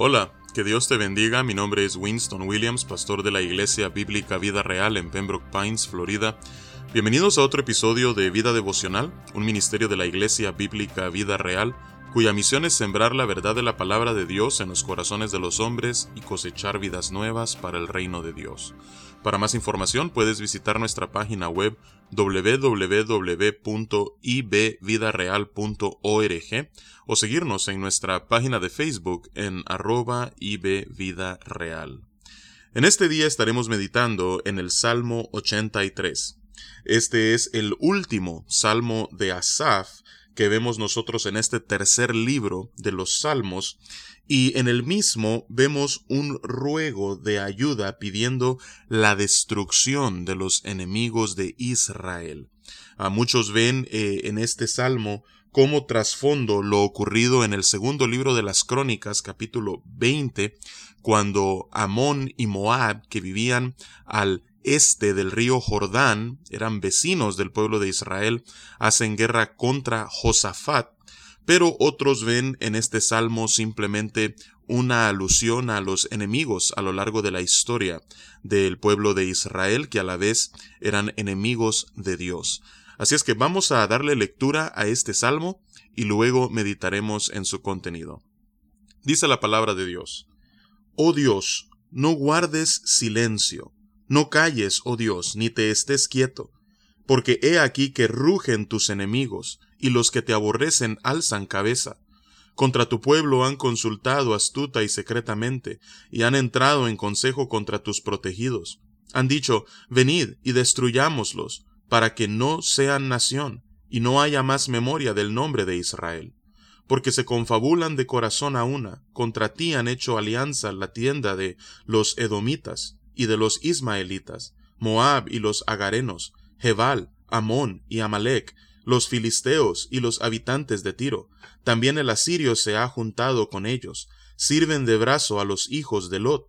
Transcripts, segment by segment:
Hola, que Dios te bendiga. Mi nombre es Winston Williams, pastor de la Iglesia Bíblica Vida Real en Pembroke Pines, Florida. Bienvenidos a otro episodio de Vida Devocional, un ministerio de la Iglesia Bíblica Vida Real, cuya misión es sembrar la verdad de la palabra de Dios en los corazones de los hombres y cosechar vidas nuevas para el reino de Dios. Para más información puedes visitar nuestra página web www.ibvidareal.org o seguirnos en nuestra página de Facebook en arroba ibvidareal. En este día estaremos meditando en el Salmo 83. Este es el último Salmo de Asaf que vemos nosotros en este tercer libro de los Salmos y en el mismo vemos un ruego de ayuda pidiendo la destrucción de los enemigos de Israel. A muchos ven eh, en este salmo como trasfondo lo ocurrido en el segundo libro de las Crónicas, capítulo 20, cuando Amón y Moab, que vivían al este del río Jordán, eran vecinos del pueblo de Israel, hacen guerra contra Josafat, pero otros ven en este salmo simplemente una alusión a los enemigos a lo largo de la historia del pueblo de Israel, que a la vez eran enemigos de Dios. Así es que vamos a darle lectura a este salmo y luego meditaremos en su contenido. Dice la palabra de Dios. Oh Dios, no guardes silencio, no calles, oh Dios, ni te estés quieto, porque he aquí que rugen tus enemigos, y los que te aborrecen alzan cabeza. Contra tu pueblo han consultado astuta y secretamente, y han entrado en consejo contra tus protegidos. Han dicho, venid y destruyámoslos, para que no sean nación, y no haya más memoria del nombre de Israel. Porque se confabulan de corazón a una, contra ti han hecho alianza la tienda de los edomitas y de los ismaelitas, Moab y los agarenos, Jebal, Amón y Amalek, los filisteos y los habitantes de Tiro. También el asirio se ha juntado con ellos. Sirven de brazo a los hijos de Lot.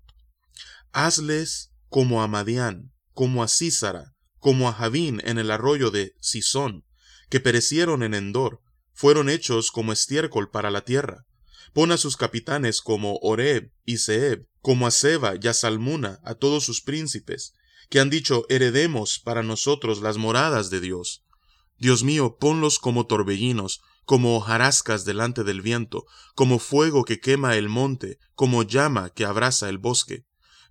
Hazles como a Madián, como a Císara, como a Javín en el arroyo de Sison, que perecieron en Endor, fueron hechos como estiércol para la tierra. Pon a sus capitanes como Oreb y Seb, como a Seba y a Salmuna, a todos sus príncipes, que han dicho, heredemos para nosotros las moradas de Dios. Dios mío, ponlos como torbellinos, como hojarascas delante del viento, como fuego que quema el monte, como llama que abrasa el bosque.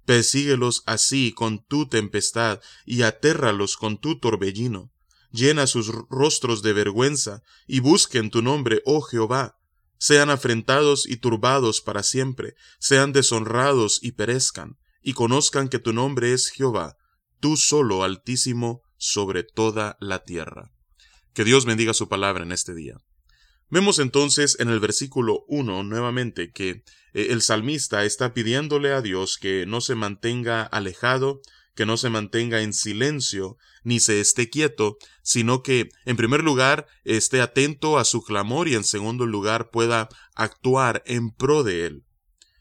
Persíguelos así con tu tempestad, y atérralos con tu torbellino. Llena sus rostros de vergüenza, y busquen tu nombre, oh Jehová. Sean afrentados y turbados para siempre, sean deshonrados y perezcan, y conozcan que tu nombre es Jehová, tú solo altísimo sobre toda la tierra. Que Dios bendiga su palabra en este día. Vemos entonces en el versículo 1 nuevamente que eh, el salmista está pidiéndole a Dios que no se mantenga alejado, que no se mantenga en silencio, ni se esté quieto, sino que, en primer lugar, esté atento a su clamor y, en segundo lugar, pueda actuar en pro de él.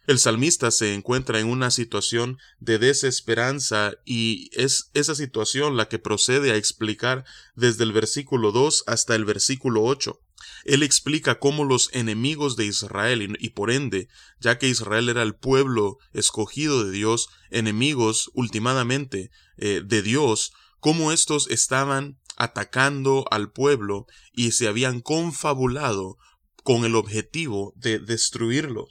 El salmista se encuentra en una situación de desesperanza y es esa situación la que procede a explicar desde el versículo 2 hasta el versículo 8. Él explica cómo los enemigos de Israel y, por ende, ya que Israel era el pueblo escogido de Dios, enemigos ultimadamente eh, de Dios, cómo estos estaban atacando al pueblo y se habían confabulado con el objetivo de destruirlo.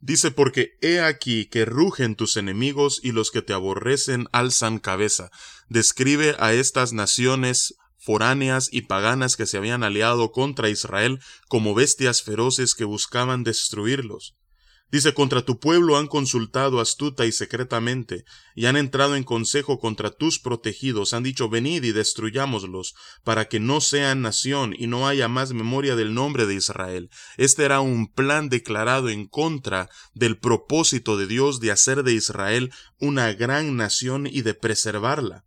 Dice, porque he aquí que rugen tus enemigos y los que te aborrecen alzan cabeza. Describe a estas naciones foráneas y paganas que se habían aliado contra Israel como bestias feroces que buscaban destruirlos. Dice, contra tu pueblo han consultado astuta y secretamente, y han entrado en consejo contra tus protegidos, han dicho, venid y destruyámoslos, para que no sean nación y no haya más memoria del nombre de Israel. Este era un plan declarado en contra del propósito de Dios de hacer de Israel una gran nación y de preservarla.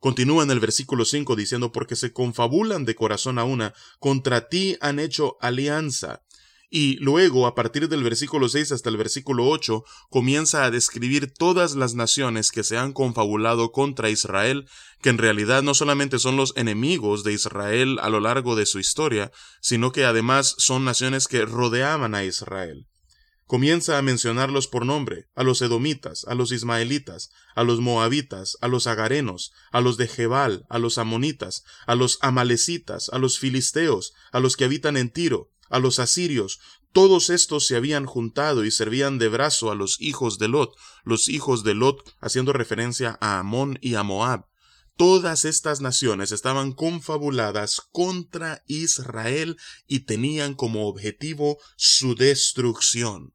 Continúa en el versículo 5 diciendo, porque se confabulan de corazón a una, contra ti han hecho alianza, y luego, a partir del versículo 6 hasta el versículo 8, comienza a describir todas las naciones que se han confabulado contra Israel, que en realidad no solamente son los enemigos de Israel a lo largo de su historia, sino que además son naciones que rodeaban a Israel. Comienza a mencionarlos por nombre, a los edomitas, a los ismaelitas, a los moabitas, a los agarenos, a los de Jebal, a los amonitas, a los amalecitas, a los filisteos, a los que habitan en Tiro, a los asirios, todos estos se habían juntado y servían de brazo a los hijos de Lot, los hijos de Lot haciendo referencia a Amón y a Moab. Todas estas naciones estaban confabuladas contra Israel y tenían como objetivo su destrucción.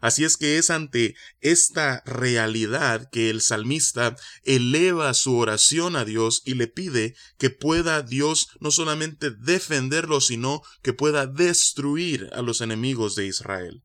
Así es que es ante esta realidad que el salmista eleva su oración a Dios y le pide que pueda Dios no solamente defenderlo, sino que pueda destruir a los enemigos de Israel.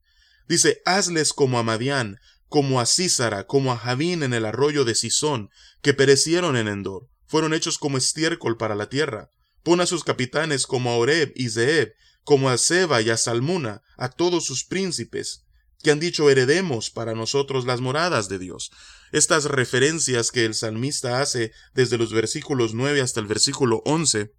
Dice, hazles como a Madián, como a Císara, como a Javín en el arroyo de Sisón, que perecieron en Endor, fueron hechos como estiércol para la tierra. Pon a sus capitanes como a Oreb y Zeeb, como a Seba y a Salmuna, a todos sus príncipes, que han dicho heredemos para nosotros las moradas de Dios. Estas referencias que el salmista hace desde los versículos 9 hasta el versículo 11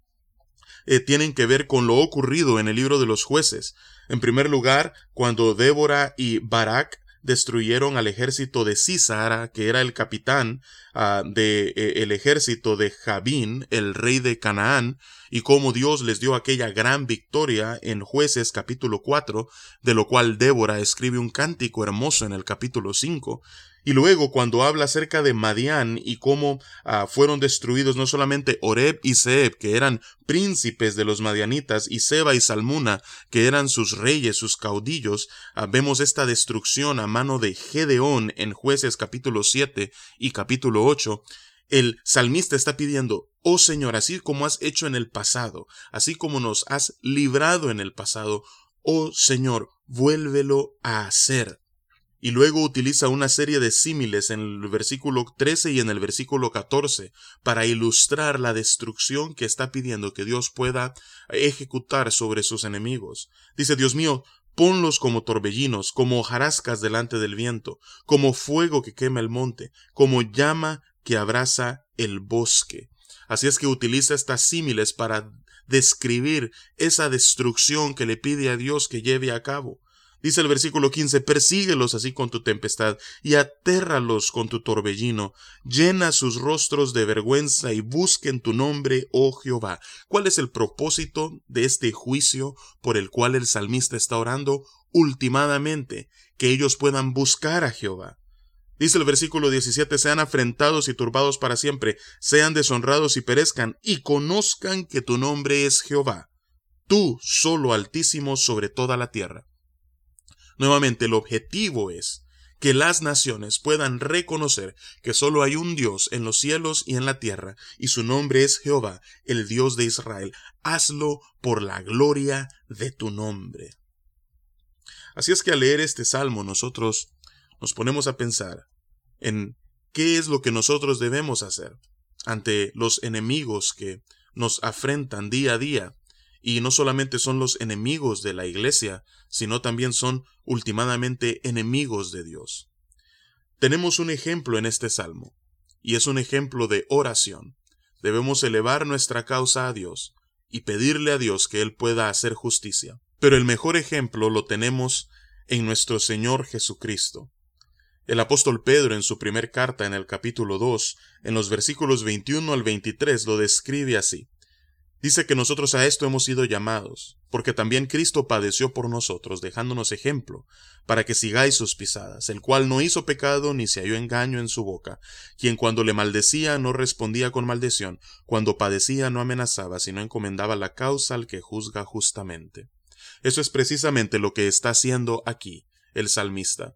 eh, tienen que ver con lo ocurrido en el libro de los jueces. En primer lugar, cuando Débora y Barak destruyeron al ejército de Císara, que era el capitán del de, eh, ejército de Jabín, el rey de Canaán, y cómo Dios les dio aquella gran victoria en jueces capítulo 4, de lo cual Débora escribe un cántico hermoso en el capítulo 5, y luego cuando habla acerca de Madián y cómo ah, fueron destruidos no solamente Oreb y Seb, que eran príncipes de los madianitas, y Seba y Salmuna, que eran sus reyes, sus caudillos, ah, vemos esta destrucción a mano de Gedeón en jueces capítulo 7 y capítulo 8, el salmista está pidiendo, oh Señor, así como has hecho en el pasado, así como nos has librado en el pasado, oh Señor, vuélvelo a hacer. Y luego utiliza una serie de símiles en el versículo 13 y en el versículo 14 para ilustrar la destrucción que está pidiendo que Dios pueda ejecutar sobre sus enemigos. Dice, Dios mío, ponlos como torbellinos, como hojarascas delante del viento, como fuego que quema el monte, como llama que abraza el bosque. Así es que utiliza estas símiles para describir esa destrucción que le pide a Dios que lleve a cabo. Dice el versículo 15, persíguelos así con tu tempestad y atérralos con tu torbellino, llena sus rostros de vergüenza y busquen tu nombre, oh Jehová. ¿Cuál es el propósito de este juicio por el cual el salmista está orando? Ultimadamente, que ellos puedan buscar a Jehová. Dice el versículo 17, sean afrentados y turbados para siempre, sean deshonrados y perezcan, y conozcan que tu nombre es Jehová, tú solo altísimo sobre toda la tierra. Nuevamente, el objetivo es que las naciones puedan reconocer que solo hay un Dios en los cielos y en la tierra, y su nombre es Jehová, el Dios de Israel. Hazlo por la gloria de tu nombre. Así es que al leer este salmo nosotros nos ponemos a pensar en qué es lo que nosotros debemos hacer ante los enemigos que nos afrentan día a día y no solamente son los enemigos de la iglesia, sino también son ultimadamente enemigos de Dios. Tenemos un ejemplo en este salmo, y es un ejemplo de oración. Debemos elevar nuestra causa a Dios y pedirle a Dios que Él pueda hacer justicia. Pero el mejor ejemplo lo tenemos en nuestro Señor Jesucristo. El apóstol Pedro en su primer carta en el capítulo 2, en los versículos 21 al 23, lo describe así. Dice que nosotros a esto hemos sido llamados, porque también Cristo padeció por nosotros, dejándonos ejemplo, para que sigáis sus pisadas, el cual no hizo pecado ni se halló engaño en su boca, quien cuando le maldecía no respondía con maldición, cuando padecía no amenazaba, sino encomendaba la causa al que juzga justamente. Eso es precisamente lo que está haciendo aquí el salmista.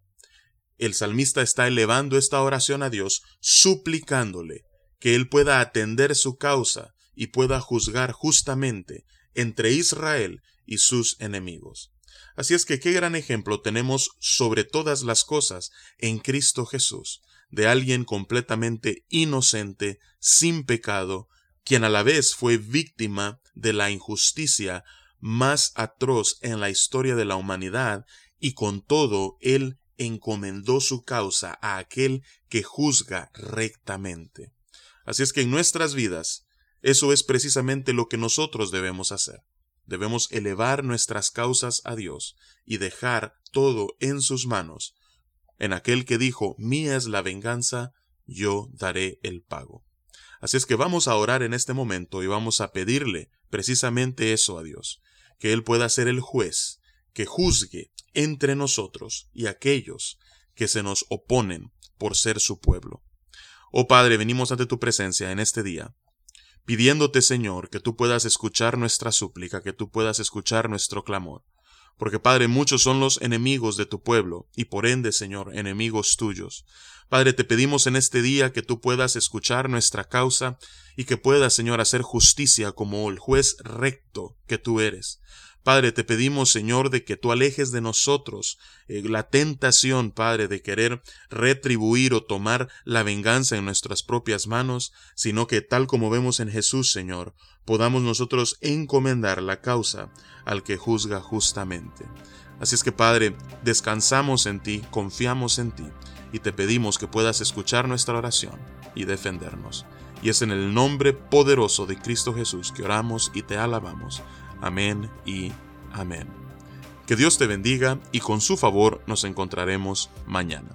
El salmista está elevando esta oración a Dios, suplicándole que él pueda atender su causa, y pueda juzgar justamente entre Israel y sus enemigos. Así es que qué gran ejemplo tenemos sobre todas las cosas en Cristo Jesús, de alguien completamente inocente, sin pecado, quien a la vez fue víctima de la injusticia más atroz en la historia de la humanidad, y con todo él encomendó su causa a aquel que juzga rectamente. Así es que en nuestras vidas eso es precisamente lo que nosotros debemos hacer. debemos elevar nuestras causas a Dios y dejar todo en sus manos, en aquel que dijo, mía es la venganza, yo daré el pago. Así es que vamos a orar en este momento y vamos a pedirle precisamente eso a Dios, que Él pueda ser el juez, que juzgue entre nosotros y aquellos que se nos oponen por ser su pueblo. Oh Padre, venimos ante tu presencia en este día, pidiéndote, Señor, que tú puedas escuchar nuestra súplica, que tú puedas escuchar nuestro clamor. Porque, Padre, muchos son los enemigos de tu pueblo, y por ende, Señor, enemigos tuyos. Padre, te pedimos en este día que tú puedas escuchar nuestra causa y que puedas, Señor, hacer justicia como el juez recto que tú eres. Padre, te pedimos, Señor, de que tú alejes de nosotros eh, la tentación, Padre, de querer retribuir o tomar la venganza en nuestras propias manos, sino que tal como vemos en Jesús, Señor, podamos nosotros encomendar la causa al que juzga justamente. Así es que, Padre, descansamos en ti, confiamos en ti y te pedimos que puedas escuchar nuestra oración y defendernos. Y es en el nombre poderoso de Cristo Jesús que oramos y te alabamos. Amén y amén. Que Dios te bendiga y con su favor nos encontraremos mañana.